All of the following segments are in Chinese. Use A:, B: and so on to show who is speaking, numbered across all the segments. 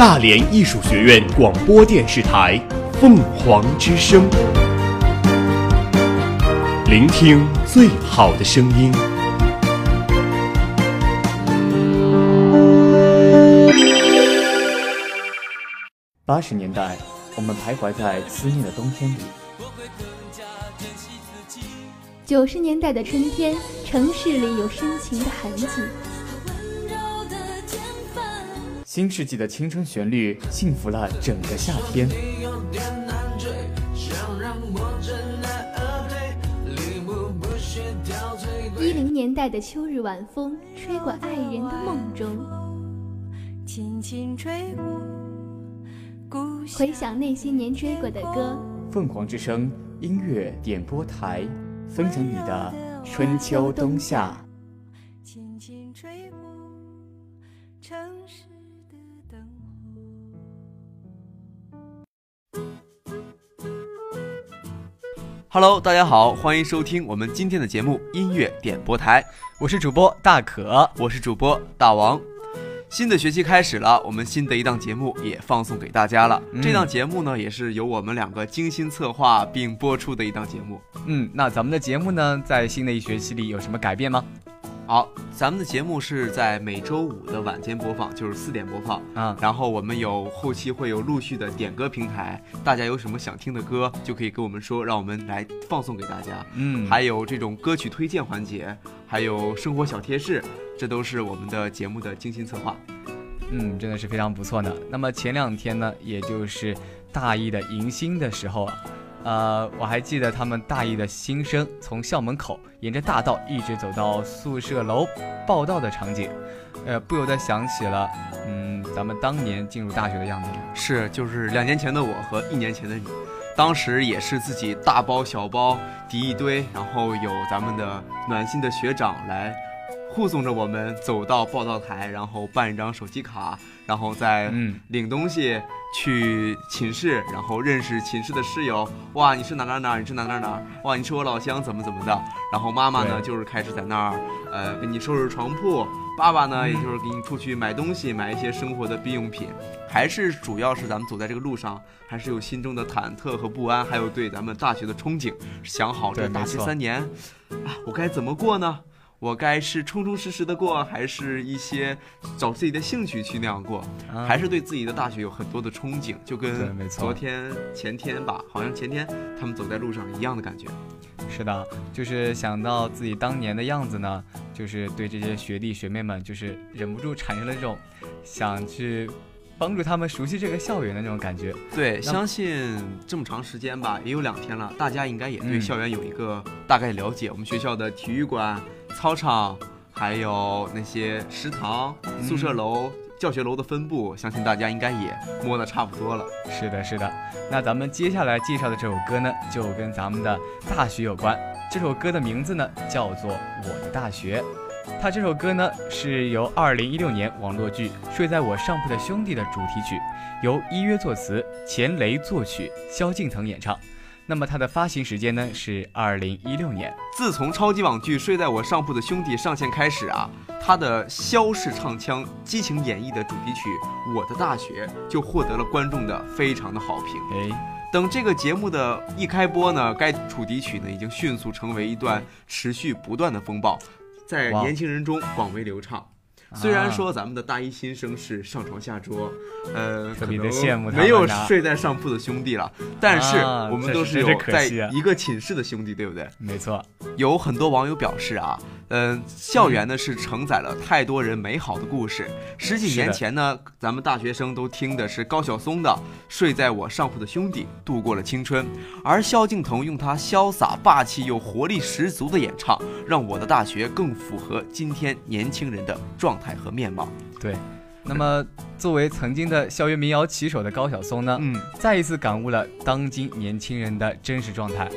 A: 大连艺术学院广播电视台凤凰之声，聆听最好的声音。
B: 八十年代，我们徘徊在思念的冬天里。
C: 九十年代的春天，城市里有深情的痕迹。
B: 新世纪的青春旋律，幸福了整个夏天。
C: 一零年代的秋日晚风，吹过爱人的梦中。轻轻吹过，回想那些年追过的歌。
B: 凤凰之声音乐点播台。分享你的春秋冬夏。
D: Hello，大家好，欢迎收听我们今天的节目音乐点播台，
B: 我是主播大可，
D: 我是主播大王。新的学期开始了，我们新的一档节目也放送给大家了。这档节目呢，也是由我们两个精心策划并播出的一档节目。
B: 嗯，那咱们的节目呢，在新的一学期里有什么改变吗？
D: 好，咱们的节目是在每周五的晚间播放，就是四点播放嗯。然后我们有后期会有陆续的点歌平台，大家有什么想听的歌，就可以跟我们说，让我们来放送给大家。嗯，还有这种歌曲推荐环节，还有生活小贴士。这都是我们的节目的精心策划，
B: 嗯，真的是非常不错呢。那么前两天呢，也就是大一的迎新的时候啊，呃，我还记得他们大一的新生从校门口沿着大道一直走到宿舍楼报道的场景，呃，不由得想起了，嗯，咱们当年进入大学的样子。
D: 是，就是两年前的我和一年前的你，当时也是自己大包小包提一堆，然后有咱们的暖心的学长来。护送着我们走到报道台，然后办一张手机卡，然后再领东西去寝室，然后认识寝室的室友。哇，你是哪哪哪？你是哪哪哪？哇，你是我老乡，怎么怎么的？然后妈妈呢，就是开始在那儿，呃，给你收拾床铺。爸爸呢，也就是给你出去买东西，买一些生活的必用品。还是主要是咱们走在这个路上，还是有心中的忐忑和不安，还有对咱们大学的憧憬。想好这大学三年，啊，我该怎么过呢？我该是充充实实的过，还是一些找自己的兴趣去那样过，还是对自己的大学有很多的憧憬，就跟昨天前天吧，好像前天他们走在路上一样的感觉。
B: 是的，就是想到自己当年的样子呢，就是对这些学弟学妹们，就是忍不住产生了这种想去。帮助他们熟悉这个校园的那种感觉。
D: 对，相信这么长时间吧，也有两天了，大家应该也对校园有一个大概了解。我们学校的体育馆、操场，还有那些食堂、宿舍楼、教学楼的分布，相信大家应该也摸得差不多了。
B: 是的，是的。那咱们接下来介绍的这首歌呢，就跟咱们的大学有关。这首歌的名字呢，叫做《我的大学》。它这首歌呢，是由二零一六年网络剧《睡在我上铺的兄弟》的主题曲，由一约作词，钱雷作曲，萧敬腾演唱。那么它的发行时间呢是二零一六年。
D: 自从超级网剧《睡在我上铺的兄弟》上线开始啊，他的萧氏唱腔激情演绎的主题曲《我的大学》就获得了观众的非常的好评。哎，等这个节目的一开播呢，该主题曲呢已经迅速成为一段持续不断的风暴。在年轻人中广为流畅。虽然说咱们的大一新生是上床下桌，呃，可能没有睡在上铺的兄弟了，但是我们都是有在一个寝室的兄弟，对不对？
B: 没错。
D: 有很多网友表示啊，嗯，校园呢是承载了太多人美好的故事。十几年前呢，咱们大学生都听的是高晓松的《睡在我上铺的兄弟》，度过了青春，而萧敬腾用他潇洒霸气又活力十足的演唱，让我的大学更符合今天年轻人的状。态和面貌，
B: 对。那么，作为曾经的校园民谣旗手的高晓松呢，嗯，再一次感悟了当今年轻人的真实状态。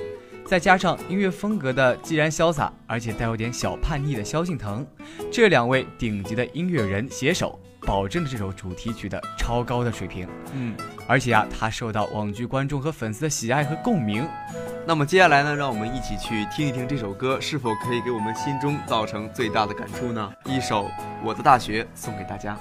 B: 再加上音乐风格的既然潇洒，而且带有点小叛逆的萧敬腾，这两位顶级的音乐人携手，保证了这首主题曲的超高的水平。嗯，而且啊，他受到网剧观众和粉丝的喜爱和共鸣。
D: 那么接下来呢，让我们一起去听一听这首歌是否可以给我们心中造成最大的感触呢？一首《我的大学》送给大家。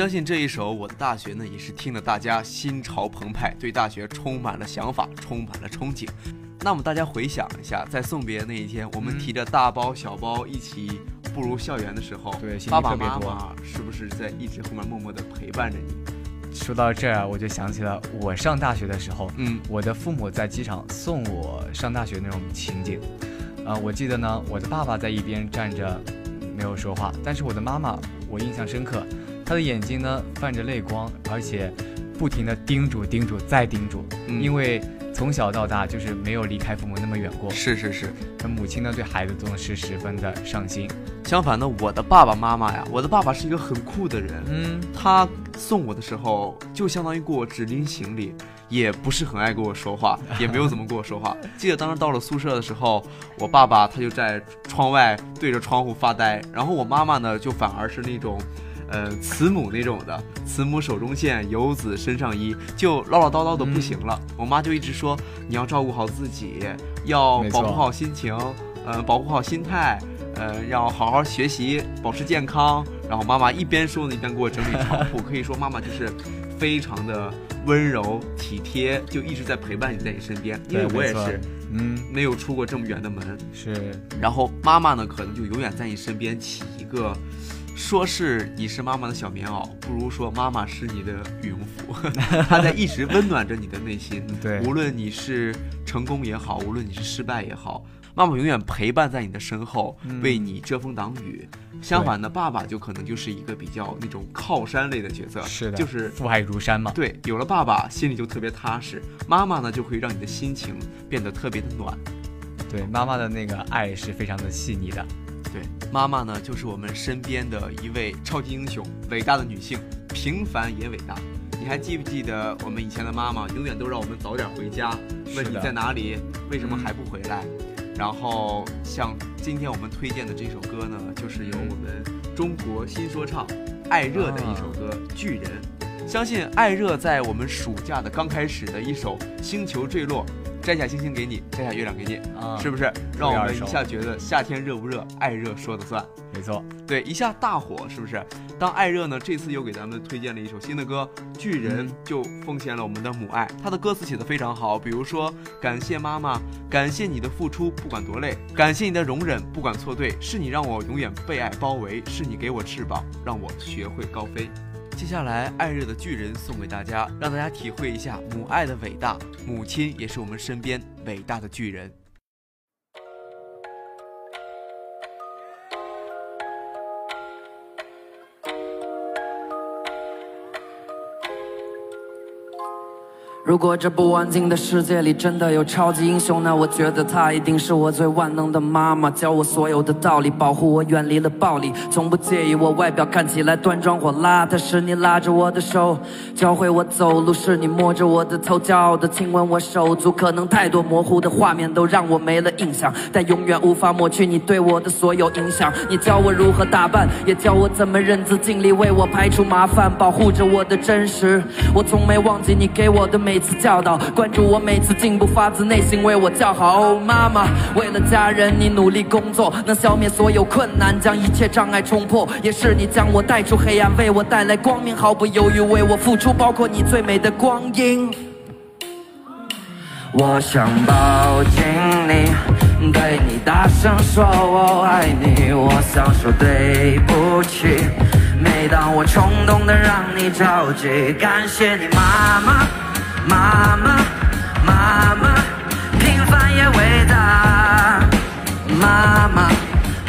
D: 相信这一首《我的大学》呢，也是听了大家心潮澎湃，对大学充满了想法，充满了憧憬。那么大家回想一下，在送别那一天，我们提着大包小包一起步入校园的时候，
B: 对
D: 爸爸
B: 特别多
D: 妈妈是不是在一直后面默默的陪伴着你？
B: 说到这儿，我就想起了我上大学的时候，
D: 嗯
B: 我的父母在机场送我上大学那种情景。啊、我记得呢，我的爸爸在一边站着，没有说话，但是我的妈妈，我印象深刻，她的眼睛呢泛着泪光，而且不停的叮嘱、叮嘱再叮嘱，
D: 嗯
B: 因为从小到大就是没有离开父母那么远过。
D: 是是是。
B: 那母亲呢，对孩子总是十分的上心。
D: 相反呢，我的爸爸妈妈呀，我的爸爸是一个很酷的人，
B: 嗯，
D: 他送我的时候就相当于给我只拎行李，也不是很爱跟我说话，也没有怎么跟我说话。记得当时到了宿舍的时候，我爸爸他就在窗外对着窗户发呆，然后我妈妈呢就反而是那种。呃，慈母那种的，慈母手中线，游子身上衣，就唠唠叨叨的不行了。我妈就一直说，你要照顾好自己，要保护好心情，呃，保护好心态，呃，要好好学习，保持健康。然后妈妈一边说呢，一边给我整理床铺。可以说妈妈就是非常的温柔体贴，就一直在陪伴你在你身边。因为我也是
B: 嗯，
D: 没有出过这么远的门，
B: 是
D: 然后妈妈呢，可能就永远在你身边起一个。说是你是妈妈的小棉袄，不如说妈妈是你的羽绒服，她在一直温暖着你的内心。
B: 对
D: 无论你是成功也好，无论你是失败也好，妈妈永远陪伴在你的身后，
B: 嗯
D: 为你遮风挡雨。相反的，爸爸就可能就是一个比较那种靠山类的角色，
B: 是的，
D: 就是
B: 父爱如山嘛。
D: 对，有了爸爸，心里就特别踏实；妈妈呢，就会让你的心情变得特别的暖。
B: 对，妈妈的那个爱是非常的细腻的。
D: 对，妈妈呢，就是我们身边的一位超级英雄，伟大的女性，平凡也伟大。你还记不记得我们以前的妈妈，永远都让我们早点回家，问你在哪里，为什么还不回来？然后像今天我们推荐的这首歌呢，就是由我们中国新说唱艾热的一首歌《巨人》。相信艾热在我们暑假的刚开始的一首《星球坠落》，摘下星星给你，摘下月亮给你，
B: 啊
D: 是不是让我们一下觉得夏天热不热，爱热说的算？
B: 没错，
D: 对，一下大火，是不是？当艾热呢这次又给咱们推荐了一首新的歌《巨人》，就奉献了我们的母爱。他的歌词写的非常好，比如说感谢妈妈，感谢你的付出，不管多累；感谢你的容忍，不管错对。是你让我永远被爱包围，是你给我翅膀，让我学会高飞。接下来，爱热的《巨人》送给大家，让大家体会一下母爱的伟大。母亲也是我们身边伟大的巨人。
E: 如果这不安静的世界里真的有超级英雄，那我觉得她一定是我最万能的妈妈，教我所有的道理，保护我远离了暴力，从不介意我外表看起来端庄或邋遢。是你拉着我的手，教会我走路；是你摸着我的头，骄傲的亲吻我手足。可能太多模糊的画面都让我没了印象，但永远无法抹去你对我的所有影响。你教我如何打扮，也教我怎么认字，尽力为我排除麻烦，保护着我的真实。我从没忘记你给我的每。每次教导，关注我每次进步，发自内心为我叫好。哦，妈妈，为了家人你努力工作，能消灭所有困难，将一切障碍冲破。也是你将我带出黑暗，为我带来光明，毫不犹豫为我付出，包括你最美的光阴。我想抱紧你，对你大声说我爱你。我想说对不起，每当我冲动的让你着急。感谢你，妈妈，妈妈，妈妈，平凡也伟大。妈妈，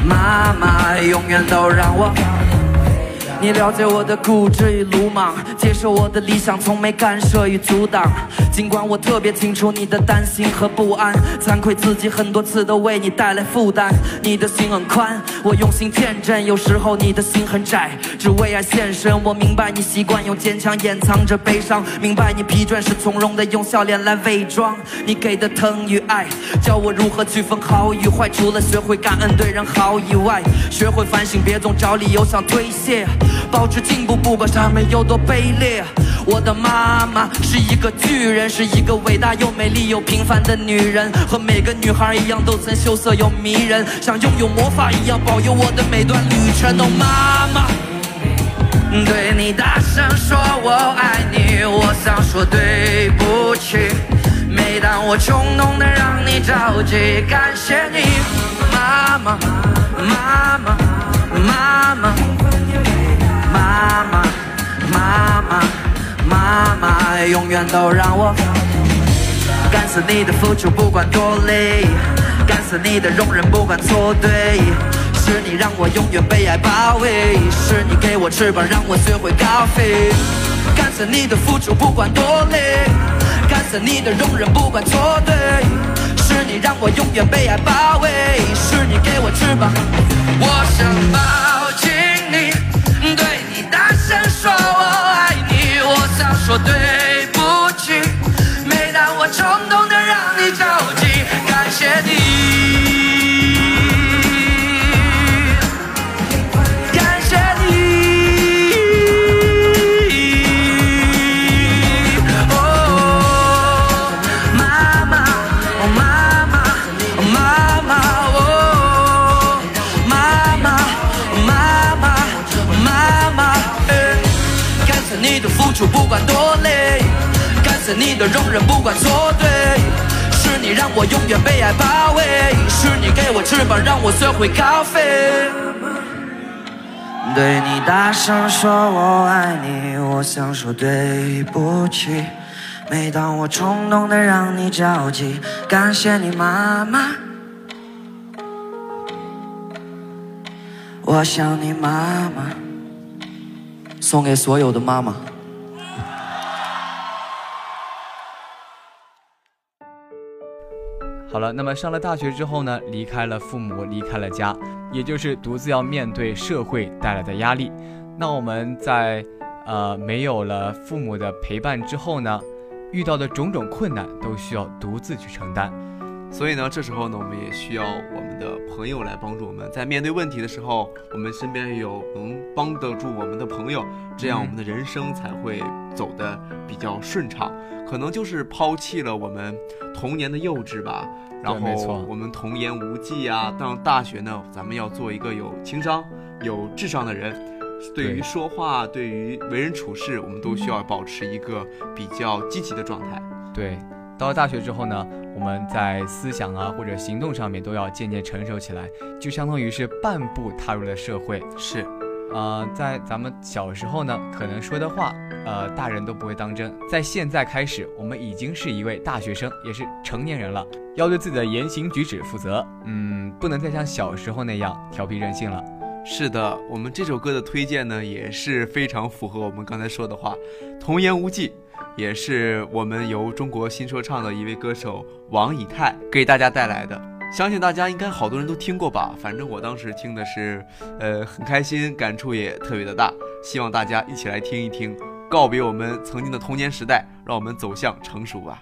E: 妈妈，永远都让我。你了解我的固执与鲁莽，接受我的理想，从没干涉与阻挡。尽管我特别清楚你的担心和不安，惭愧自己很多次都为你带来负担。你的心很宽，我用心见证，有时候你的心很窄，只为爱献身。我明白你习惯用坚强掩藏着悲伤，明白你疲倦时从容的用笑脸来伪装。你给的疼与爱，教我如何区分好与坏。除了学会感恩对人好以外，学会反省，别总找理由想推卸。保持进步，不管他们有多卑劣。我的妈妈是一个巨人，是一个伟大又美丽又平凡的女人，和每个女孩一样，都曾羞涩又迷人，像拥有魔法一样保佑我的每段旅程。哦，妈妈，对你大声说我爱你，我想说对不起，每当我冲动的让你着急，感谢你妈，妈妈，妈妈，妈妈。妈妈，妈妈，妈妈，永远都让我感谢你的付出，不管多累；感谢你的容忍，不管错对。是你让我永远被爱包围，是你给我翅膀，让我学会高飞。感谢你的付出，不管多累；感谢你的容忍，不管错对。是你让我永远被爱包围，是你给我翅膀，我想抱说对不起。每当我冲动的让你着急，感谢你。不管多累，感谢你的容忍，不管错对，是你让我永远被爱包围，是你给我翅膀，让我学会高飞。对你大声说我爱你，我想说对不起，每当我冲动的让你着急，感谢你妈妈，我想你妈妈，送给所有的妈妈。
B: 好了，那么上了大学之后呢，离开了父母，离开了家，也就是独自要面对社会带来的压力。那我们在呃没有了父母的陪伴之后呢，遇到的种种困难都需要独自去承担。
D: 所以呢，这时候呢，我们也需要我们的朋友来帮助我们，在面对问题的时候，我们身边有能帮得住我们的朋友，这样我们的人生才会走得比较顺畅。可能就是抛弃了我们童年的幼稚吧，然后我们童言无忌啊。到大学呢，咱们要做一个有情商、有智商的人。对于说话，对于为人处事，我们都需要保持一个比较积极的状态。
B: 对，到了大学之后呢，我们在思想啊或者行动上面都要渐渐成熟起来，就相当于是半步踏入了社会。
D: 是。
B: 呃，在咱们小时候呢，可能说的话，呃，大人都不会当真。在现在开始，我们已经是一位大学生，也是成年人了，要对自己的言行举止负责。嗯，不能再像小时候那样调皮任性了。
D: 是的，我们这首歌的推荐呢，也是非常符合我们刚才说的话，童言无忌，也是我们由中国新说唱的一位歌手王以太给大家带来的。相信大家应该好多人都听过吧，反正我当时听的是，呃，很开心，感触也特别的大。希望大家一起来听一听，告别我们曾经的童年时代，让我们走向成熟吧。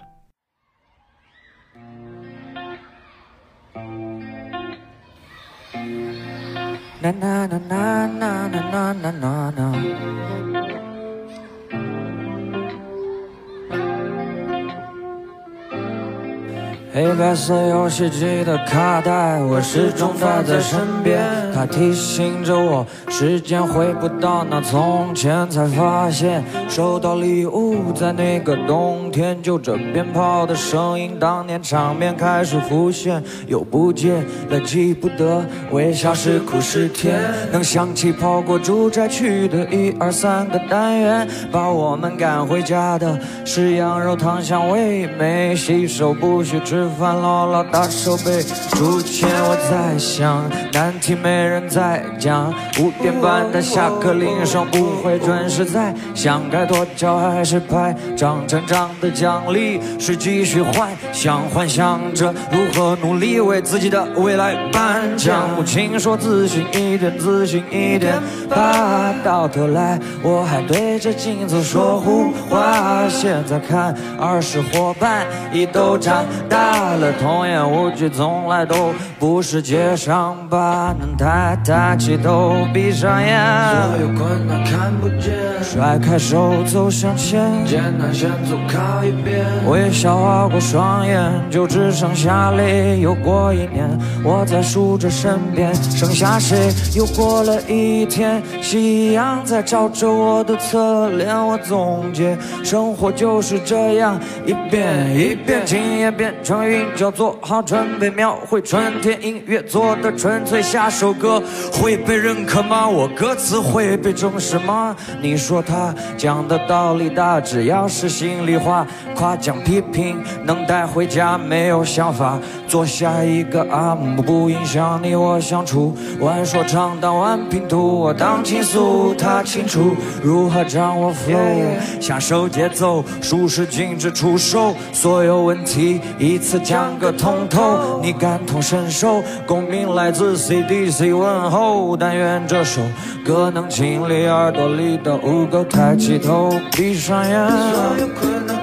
F: 黑白色游戏机的卡带，我始终带在身边。它提醒着我，时间回不到那从前。才发现，收到礼物，在那个冬天，就着鞭炮的声音，当年场面开始浮现，又不见了，记不得。微笑是苦是甜，能想起跑过住宅区的一二三个单元，把我们赶回家的是羊肉汤香味，没洗手不许吃。吃饭唠唠打手背，之前我在想难题没人在讲，五点半的下课铃声不会准时在，想该跺脚还是拍掌？成长的奖励是继续幻想，幻想着如何努力为自己的未来颁奖。母亲说自信一点，自信一点，吧。到头来我还对着镜子说胡话。现在看儿时伙伴已都长大。大了，童言无忌，从来都不是街上吧。能抬抬起头，闭上眼，所有困难看不见，甩开手，走向前，艰难险阻靠一边，微笑划过双眼，就只剩下泪。又过一年，我在数着身边剩下谁？又过了一天，夕阳在照着我的侧脸，我总结，生活就是这样，一遍一遍，今夜变成。云叫做好准备描绘春天，音乐做的纯粹，下首歌会被认可吗？我歌词会被重视吗？你说他讲的道理大，只要是心里话，夸奖批评能带回家，没有想法，做下一个阿姆，不影响你我相处。玩说唱当玩拼图，我当倾诉，他清楚如何掌握 flow，享受节奏，舒适禁止出手，所有问题一次。讲个通透，你感同身受，共鸣来自 CDC 问候。但愿这首歌能清理耳朵里的污垢。抬起头，闭上眼，所有困难，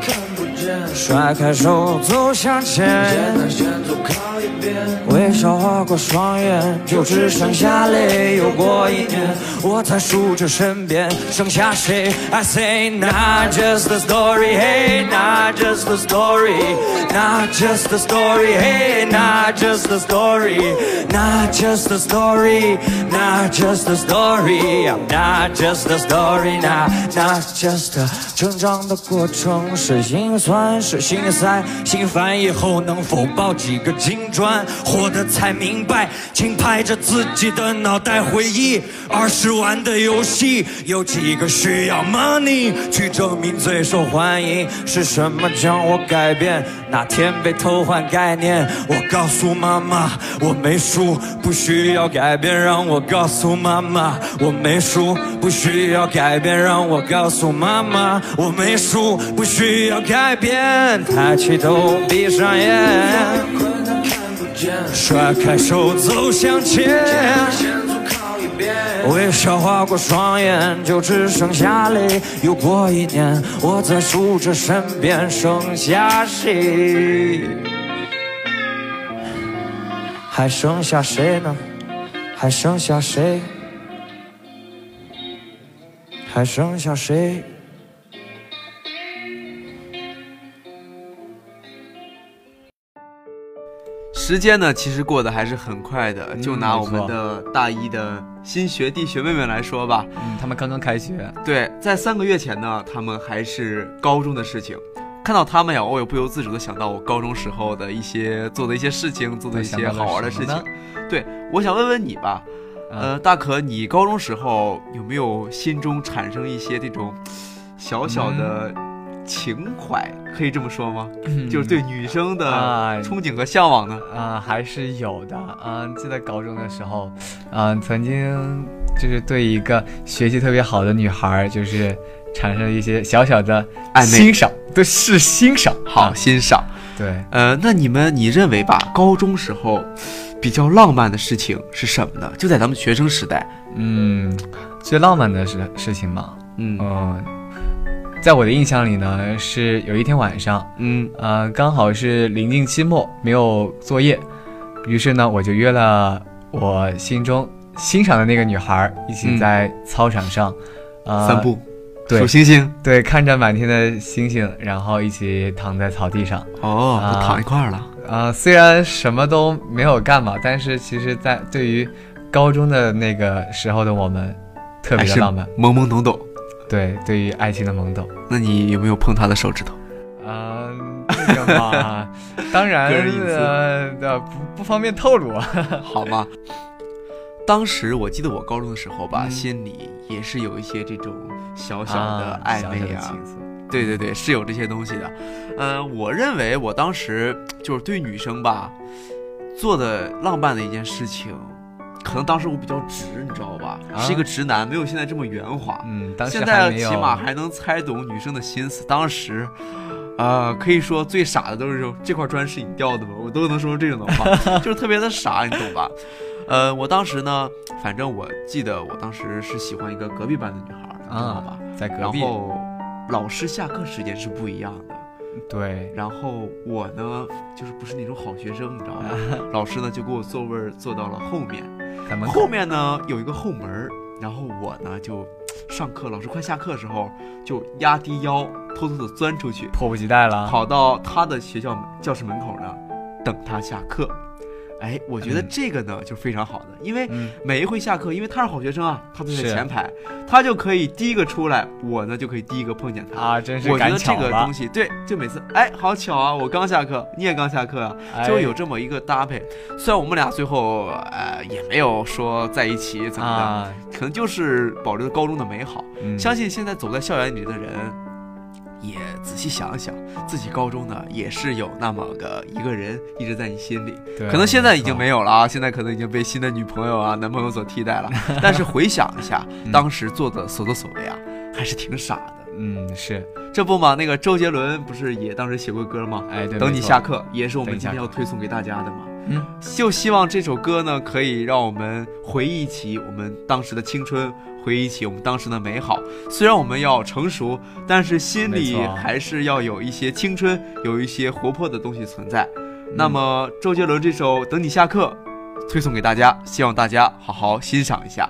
F: 甩开手，走向前。微笑划过双眼，就只剩下泪。又过一年，我在数着身边剩下谁。I say not just a story, hey, not just a story, not just a story, hey, not just a story, not just a story, not just a story, I'm not just a story, not not just a 成长的过程是心酸是心塞，心烦以后能否抱几个金砖？活得才明白，请拍着自己的脑袋回忆儿时玩的游戏，有几个需要 money 去证明最受欢迎？是什么将我改变？哪天被偷换概念，我告诉妈妈我没输，不需要改变。让我告诉妈妈我没输，不需要改变。让我告诉妈妈我没输，不需要改变。抬起头，闭上眼。甩开手，走向前。微笑划过双眼，就只剩下泪。又过一年，我在数着身边剩下谁？还剩下谁呢？还剩下谁？还剩下谁？
D: 时间呢，其实过得还是很快的。就拿我们的大一的新学弟学妹们来说吧，
B: 嗯，他们刚刚开学。
D: 对，在三个月前呢，他们还是高中的事情。看到他们呀，我也不由自主的想到我高中时候的一些做的一些事情，做的一些好玩的事情。对，我想问问你吧，呃，大可，你高中时候有没有心中产生一些这种小小的？情怀可以这么说吗？就是对女生的憧憬和向往呢？
B: 啊，还是有的。嗯，记得高中的时候，嗯，曾经就是对一个学习特别好的女孩，就是产生了一些小小的欣赏，对，是欣赏，
D: 好欣赏。
B: 对，
D: 呃，那你们你认为吧，高中时候比较浪漫的事情是什么呢？就在咱们学生时代，
B: 嗯，最浪漫的事事情嘛，嗯。在我的印象里呢，是有一天晚上，嗯，呃，刚好是临近期末，没有作业，于是呢，我就约了我心中欣赏的那个女孩，一起在操场上，
D: 呃，散步，
B: 对，
D: 数星星，
B: 对，看着满天的星星，然后一起躺在草地上，
D: 哦，都躺一块儿了，
B: 啊，虽然什么都没有干嘛，但是其实，在对于高中的那个时候的我们，特别的浪漫，
D: 懵懵懂懂。
B: 对，对于爱情的懵懂。
D: 那你有没有碰他的手指头？
B: 啊，这个嘛，当然 呃不不方便透露，
D: 好吗？当时我记得我高中的时候吧，心里也是有一些这种小小的暧昧啊。对对对，是有这些东西的。嗯，我认为我当时就是对女生吧，做的浪漫的一件事情，可能当时我比较直，你知道吧？是一个直男，没有现在这么圆滑。
B: 嗯，当
D: 时现在起码还能猜懂女生的心思。当时，啊，可以说最傻的都是说这块砖是你掉的吗？我都能说出这种的话，就是特别的傻，你懂吧？呃，我当时呢，反正我记得我当时是喜欢一个隔壁班的女孩，知道吧？
B: 在隔壁。
D: 然后。老师下课时间是不一样的，
B: 对。
D: 然后我呢，就是不是那种好学生，你知道吗？老师呢就给我座位坐到了后面，后面呢有一个后门然后我呢就上课，老师快下课的时候就压低腰，偷偷的钻出去，
B: 迫不及待了，
D: 跑到他的学校教室门口呢，等他下课。哎，我觉得这个呢就非常好的，因为每一回下课，因为他是好学生啊，他坐在前排，他就可以第一个出来，我呢就可以第一个碰见他
B: 啊，真是
D: 我觉得这个东西，对，就每次哎，好巧啊，我刚下课，你也刚下课啊，就有这么一个搭配。虽然我们俩最后呃也没有说在一起怎么的，可能就是保留高中的美好。相信现在走在校园里的人。也仔细想想，自己高中呢也是有那么个一个人一直在你心里，可能现在已经没有了啊，现在可能已经被新的女朋友啊、男朋友所替代了。但是回想一下，当时做的所作所为啊，还是挺傻的。
B: 嗯，是
D: 这不嘛？那个周杰伦不是也当时写过歌吗？
B: 哎，对
D: 等你下课，也是我们今天要推送给大家的嘛。嗯，就希望这首歌呢，可以让我们回忆起我们当时的青春。回忆起我们当时的美好，虽然我们要成熟，但是心里还是要有一些青春，有一些活泼的东西存在。那么，周杰伦这首《等你下课》推送给大家，希望大家好好欣赏一下。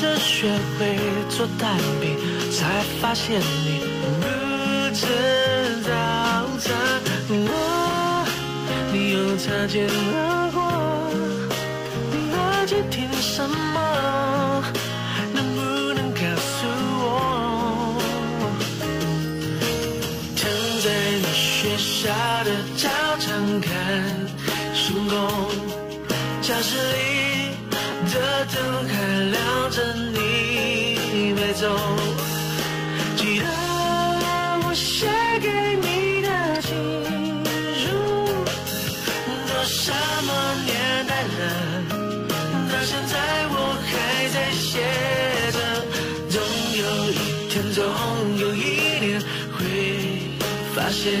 G: 着学会做蛋饼，才发现你不吃早餐。我，你又擦肩而过，你耳机听什么？能不能告诉我？躺在你学校的操场看星空。教室里走。记得我写给你的情书，都什么年代了，到现在我还在写着。总有一天，总有一年会发现，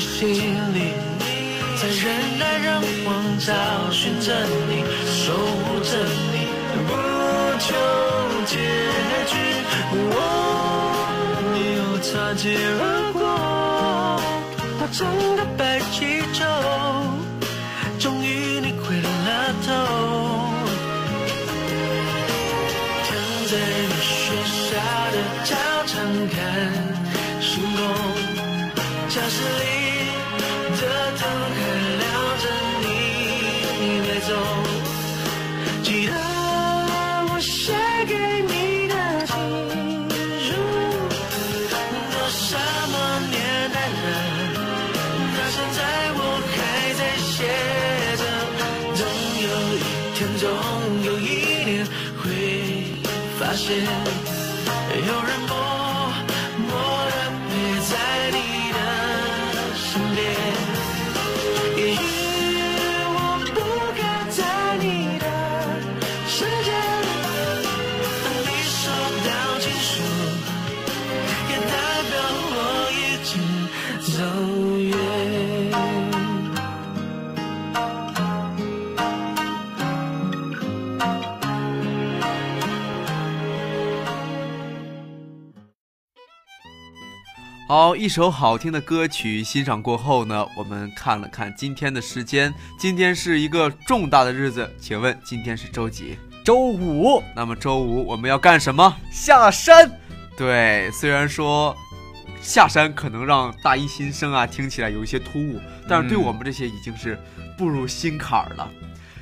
G: 心里，在人来人往找寻着你，守护着你，不求结局。我又擦肩而过，把整个白气球，里的灯很亮
D: 好，一首好听的歌曲欣赏过后呢，我们看了看今天的时间，今天是一个重大的日子，请问今天是周几？
B: 周五
D: 那么周五我们要干什么？
B: 下山，
D: 对，虽然说下山可能让大一新生啊听起来有一些突兀，但是对
B: 嗯
D: 我们这些已经是步入心坎儿了，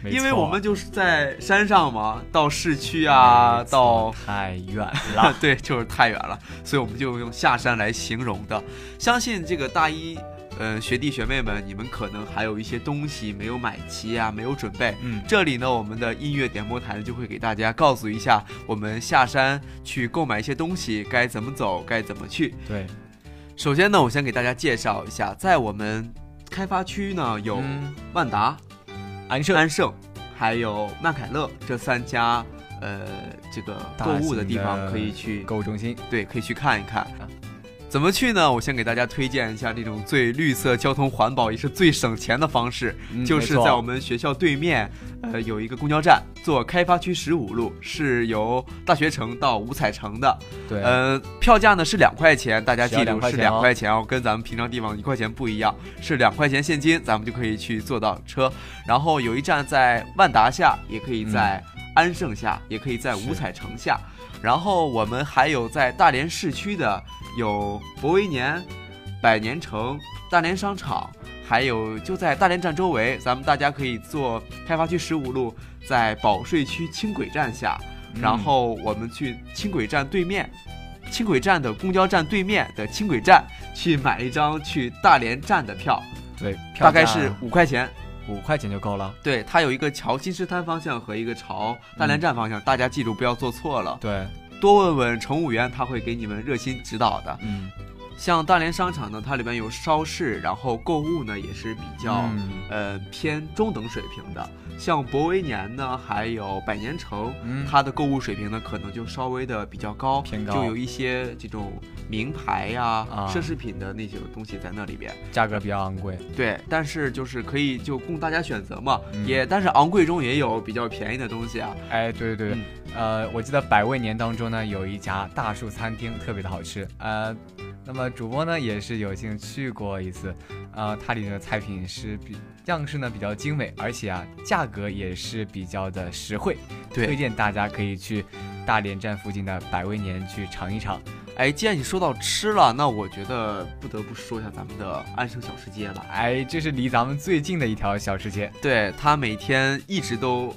D: 因为我们就是在山上嘛，到市区啊，到
B: 太远了。
D: 对，就是太远了，所以我们就用下山来形容的。相信这个大一，呃，学弟学妹们，你们可能还有一些东西没有买齐啊，没有准备。
B: 嗯
D: 这里呢，我们的音乐点播台就会给大家告诉一下，我们下山去购买一些东西该怎么走，该怎么去。
B: 对，
D: 首先呢，我先给大家介绍一下，在我们开发区呢有
B: 嗯
D: 万达、
B: 安盛
D: 安盛，还有曼凯乐这三家。呃，这个购物的地方可以去
B: 购物中心。
D: 对，可以去看一看。怎么去呢？我先给大家推荐一下这种最绿色、交通环保也是最省钱的方式，
B: 嗯
D: 就是在我们学校对面，呃，有一个公交站，坐开发区十五路，是由大学城到五彩城的。
B: 对，
D: 呃，票价呢是两块钱，大家记
B: 只要2块
D: 住是两块钱哦，跟咱们平常地方一块钱不一样，是两块钱现金，咱们就可以去坐到车。然后有一站在万达下，也可以在安盛下，也可以在五彩城下。然后我们还有在大连市区的有博威年、百年城、大连商场，还有就在大连站周围，咱们大家可以坐开发区十五路，在保税区轻轨站下，
B: 嗯
D: 然后我们去轻轨站对面。轻轨站的公交站对面的轻轨站去买一张去大连站的票，
B: 对，票
D: 大概是五块钱。
B: 五块钱就够了。
D: 对，它有一个朝金石滩方向和一个朝大连站方向，大家记住不要坐错了。
B: 对，
D: 多问问乘务员，他会给你们热心指导的。
B: 嗯，
D: 像大连商场呢，它里边有超市，然后购物呢也是比较、
B: 嗯
D: 呃偏中等水平的。像博威年呢，还有百年城，
B: 嗯
D: 它的购物水平呢可能就稍微的比较高，
B: 偏高
D: 就有一些这种名牌呀、
B: 啊
D: 奢侈品的那些东西在那里边。
B: 价格比较昂贵。
D: 对，但是就是可以就供大家选择嘛，
B: 嗯
D: 也但是昂贵中也有比较便宜的东西啊。
B: 哎，对对对，
D: 嗯
B: 呃，我记得百味年当中呢，有一家大树餐厅特别的好吃，呃，那么主播呢也是有幸去过一次，呃，它里面的菜品是比样式呢比较精美，而且啊价格也是比较的实惠，
D: 对
B: 推荐大家可以去大连站附近的百味年去尝一尝。
D: 哎，既然你说到吃了，那我觉得不得不说一下咱们的安生小吃街了。
B: 哎，这是离咱们最近的一条小吃街
D: 对，它每天一直都，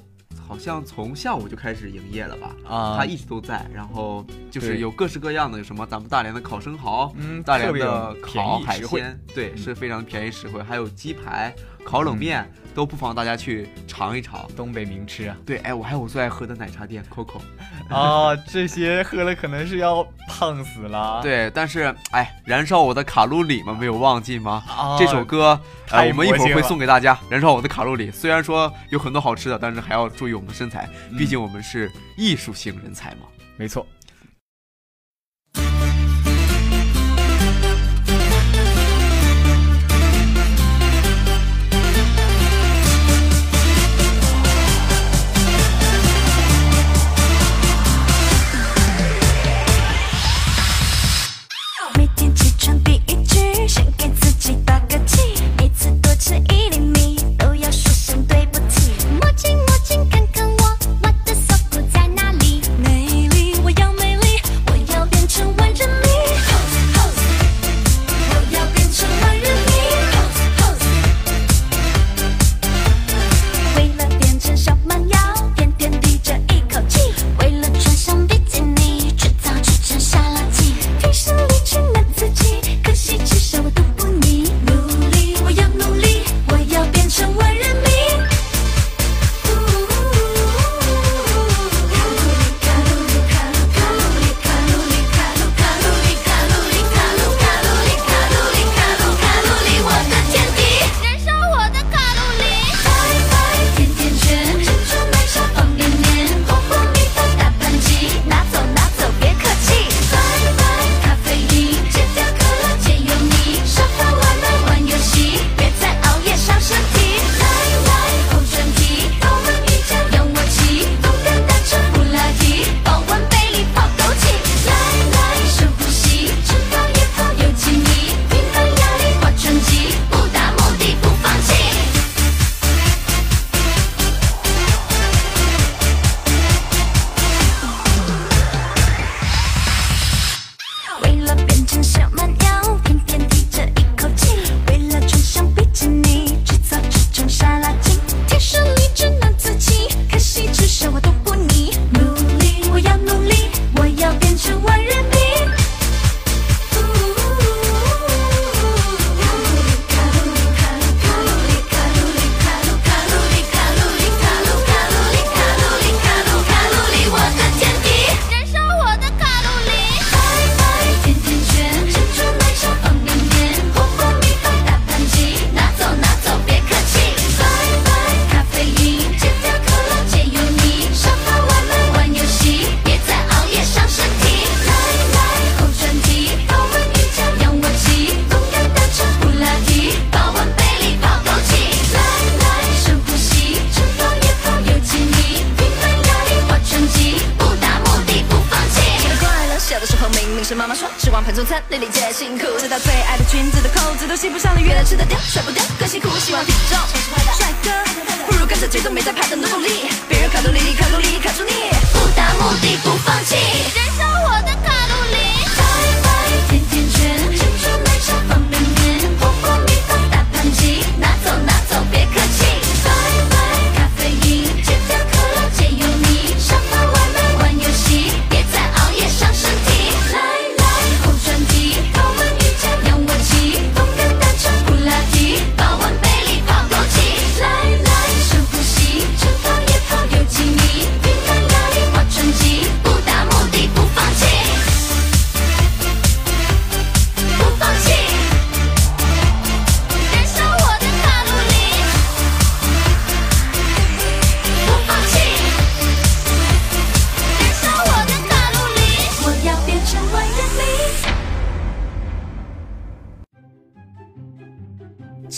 D: 好像从下午就开始营业了吧？
B: 啊，
D: 它一直都在，然后就是有各式各样的，有什么咱们大连的烤生蚝，
B: 嗯
D: 大连的烤海鲜，对，
B: 嗯
D: 是非常便宜实惠，还有鸡排，烤冷面。都不妨大家去尝一尝
H: 东北名吃啊！
D: 对，哎，我还有我最爱喝的奶茶店 Coco，
H: 啊，这些喝了可能是要胖死了。
D: 对，但是哎，燃烧我的卡路里嘛，没有忘记吗？这首歌，哎，我们一会儿会送给大家。燃烧我的卡路里，虽然说有很多好吃的，但是还要注意我们的身材，毕竟我们是艺术型人才嘛。
H: 没错。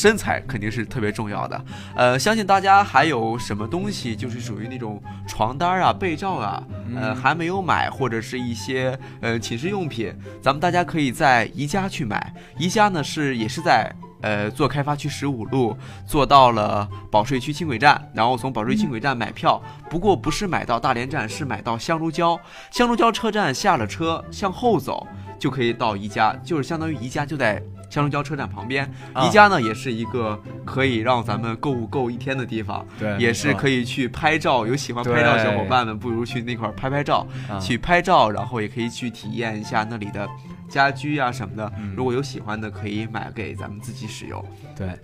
D: 身材肯定是特别重要的，呃，相信大家还有什么东西就是属于那种床单啊、被罩啊，呃，还没有买或者是一些呃寝室用品，咱们大家可以在宜家去买。宜家呢是也是在呃坐开发区十五路，坐到了保税区轻轨站，然后从保税轻轨站买票，不过不是买到大连站，是买到香炉礁，香炉礁车站下了车向后走就可以到宜家，就是相当于宜家就在。香炉礁车站旁边，宜家呢也是一个可以让咱们购物购一天的地方，
H: 对，
D: 也是可以去拍照。有喜欢拍照的小伙伴们，不如去那块拍拍照，去拍照，然后也可以去体验一下那里的家居啊什么的。如果有喜欢的，可以买给咱们自己使用。
H: 对，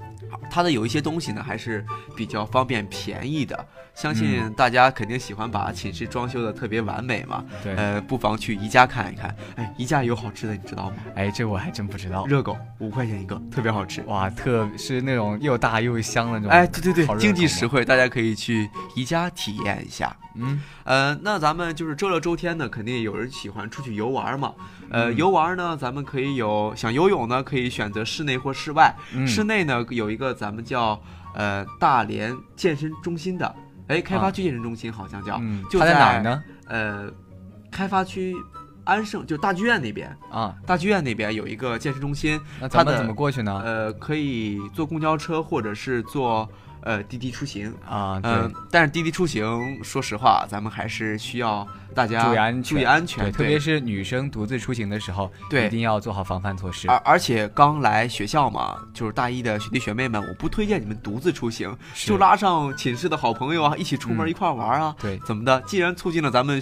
D: 它的有一些东西呢，还是比较方便便宜的。相信大家肯定喜欢把寝室装修的特别完美嘛。
B: 对。
D: 呃，不妨去宜家看一看。哎，宜家有好吃的，你知道吗？
B: 哎，这我还真不知道。
D: 热狗五块钱一个，特别好吃。
B: 哇，特是那种又大又香的那种。
D: 哎，对对对，经济实惠，大家可以去宜家体验一下。
B: 嗯。
D: 呃，那咱们就是周六周天呢，肯定有人喜欢出去游玩嘛。呃，游玩呢，咱们可以有想游泳呢，可以选择室内或室外。室内呢，有一个咱们叫呃大连健身中心的，哎，开发区健身中心好像叫，就
B: 在哪呢？
D: 呃，开发区安盛，就大剧院那边
B: 啊。
D: 大剧院那边有一个健身中心，
B: 那咱们怎么过去呢？
D: 呃，可以坐公交车或者是坐。呃，滴滴出行
B: 啊，
D: 嗯，但是滴滴出行，说实话，咱们还是需要大家注意安
B: 注意
D: 安全，
B: 对，特别是女生独自出行的时候，
D: 对，
B: 一定要做好防范措施。
D: 而而且刚来学校嘛，就是大一的学弟学妹们，我不推荐你们独自出行，就拉上寝室的好朋友啊，一起出门一块玩啊，
B: 对，
D: 怎么的？既然促进了咱们。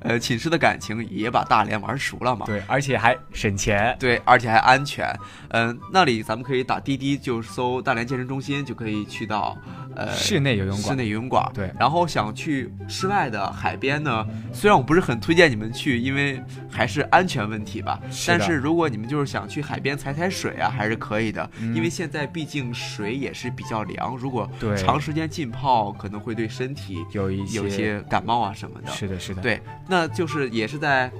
D: 呃，寝室的感情也把大连玩熟了嘛？
B: 对，而且还省钱。
D: 对，而且还安全。嗯，那里咱们可以打滴滴，就搜大连健身中心，就可以去到呃
B: 室内游泳馆。
D: 室内游泳馆。
B: 对。
D: 然后想去室外的海边呢，虽然我不是很推荐你们去，因为还是安全问题吧。但是如果你们就是想去海边踩踩水啊，还是可以的。因为现在毕竟水也是比较凉，如果长时间浸泡，可能会对身体
B: 有一
D: 有些感冒啊什么的。
B: 是的，是的。
D: 对。那就是也是在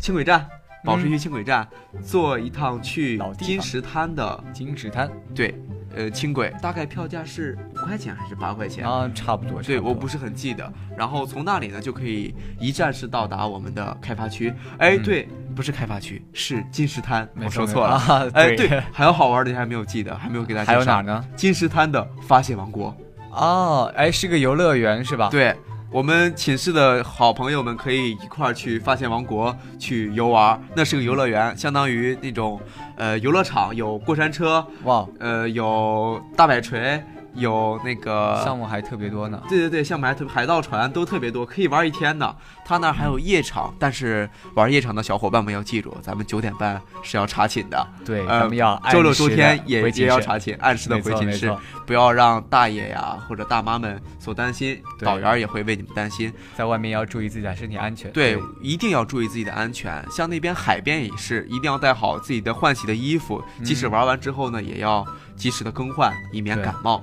D: 轻轨站，保时区轻轨站坐一趟去金石滩的
B: 金石滩，
D: 对，呃，轻轨大概票价是五块钱还是八块钱
B: 啊？差不多，
D: 对我不是很记得。然后从那里呢就可以一站式到达我们的开发区。哎，对，不是开发区，是金石滩，我说错了。哎，对，还有好玩的，还没有记得，还没有给大家。
B: 还有哪呢？
D: 金石滩的发现王国。
B: 哦，哎，是个游乐园是吧？
D: 对。我们寝室的好朋友们可以一块儿去发现王国去游玩，那是个游乐园，相当于那种呃游乐场，有过山车，
B: 哇，
D: 呃有大摆锤。有那个
B: 项目还特别多呢，
D: 对对对，项目还特海盗船都特别多，可以玩一天呢。他那儿还有夜场，但是玩夜场的小伙伴们要记住，咱们九点半是要查寝的。
B: 对，咱们要
D: 周六周天也也要查寝，按时的回寝室，不要让大爷呀或者大妈们所担心，导员也会为你们担心。
B: 在外面要注意自己的身体安全，
D: 对，一定要注意自己的安全。像那边海边也是，一定要带好自己的换洗的衣服，即使玩完之后呢，也要及时的更换，以免感冒。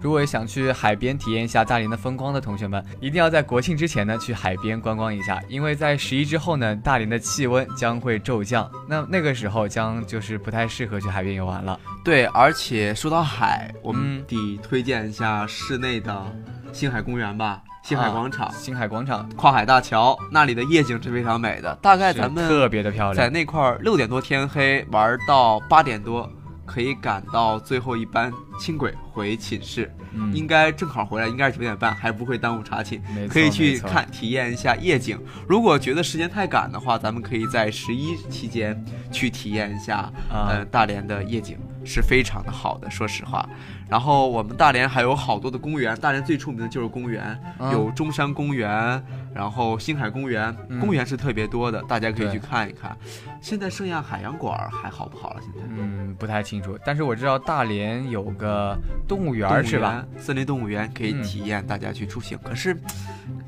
B: 如果想去海边体验一下大连的风光的同学们，一定要在国庆之前呢去海边观光一下，因为在十一之后呢，大连的气温将会骤降，那那个时候将就是不太适合去海边游玩了。
D: 对，而且说到海，我们得推荐一下室内的星海公园吧，星海广场，
B: 星海广场
D: 跨海大桥那里的夜景是非常美的，大概咱们
B: 特别的漂亮，
D: 在那块儿六点多天黑玩到八点多。可以赶到最后一班轻轨回寝室，应该正好回来，应该是九点半，还不会耽误查寝。可以去看体验一下夜景。如果觉得时间太赶的话，咱们可以在十一期间去体验一下，呃，大连的夜景是非常的好的，说实话。然后我们大连还有好多的公园，大连最出名的就是公园，有中山公园，然后星海公园，公园是特别多的，大家可以去看一看。现在剩下海洋馆还好不好了？现在
B: 嗯，不太清楚，但是我知道大连有个动物园是吧？
D: 森林动物园可以体验大家去出行，可是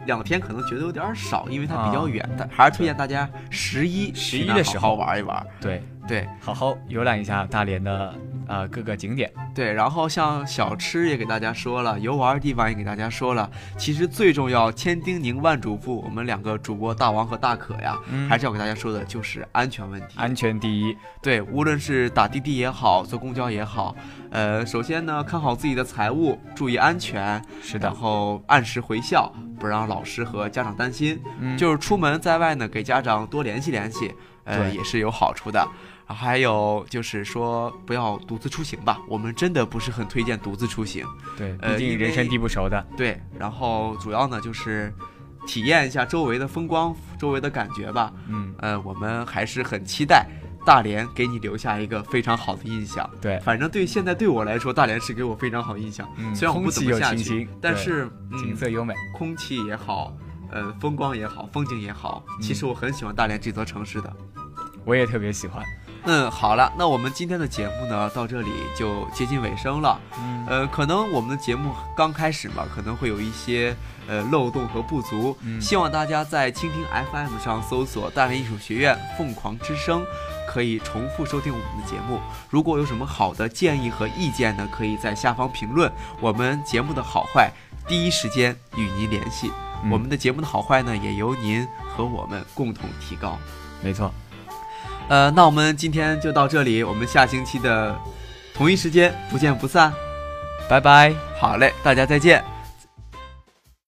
D: 两天可能觉得有点少，因为它比较远，但还是推荐大家十一
B: 十一的时候
D: 玩一玩。
B: 对。
D: 对，
B: 好好游览一下大连的呃各个景点。
D: 对，然后像小吃也给大家说了，游玩的地方也给大家说了。其实最重要，千叮咛万嘱咐，我们两个主播大王和大可呀，还是要给大家说的，就是安全问题。
B: 安全第一。
D: 对，无论是打滴滴也好，坐公交也好，呃，首先呢，看好自己的财物，注意安全。
B: 是的。
D: 然后按时回校，不让老师和家长担心。嗯。就是出门在外呢，给家长多联系联系，呃，也是有好处的。还有就是说，不要独自出行吧。我们真的不是很推荐独自出行。
B: 对，毕竟人生地不熟的。
D: 对，然后主要呢就是体验一下周围的风光、周围的感觉吧。嗯，呃，我们还是很期待大连给你留下一个非常好的印象。
B: 对，
D: 反正对现在对我来说，大连是给我非常好印象。嗯，虽然我不怎么下去，但是
B: 景色优美，
D: 空气也好，呃，风光也好，风景也好，其实我很喜欢大连这座城市的。
B: 我也特别喜欢。
D: 嗯，好了，那我们今天的节目呢，到这里就接近尾声了。嗯，呃，可能我们的节目刚开始嘛，可能会有一些呃漏洞和不足。嗯，希望大家在蜻蜓 FM 上搜索大连艺术学院凤凰之声，可以重复收听我们的节目。如果有什么好的建议和意见呢，可以在下方评论，我们节目的好坏第一时间与您联系。我们的节目的好坏呢，也由您和我们共同提高。
B: 没错。
D: 呃，那我们今天就到这里，我们下星期的同一时间不见不散，
B: 拜拜。
D: 好嘞，大家再见。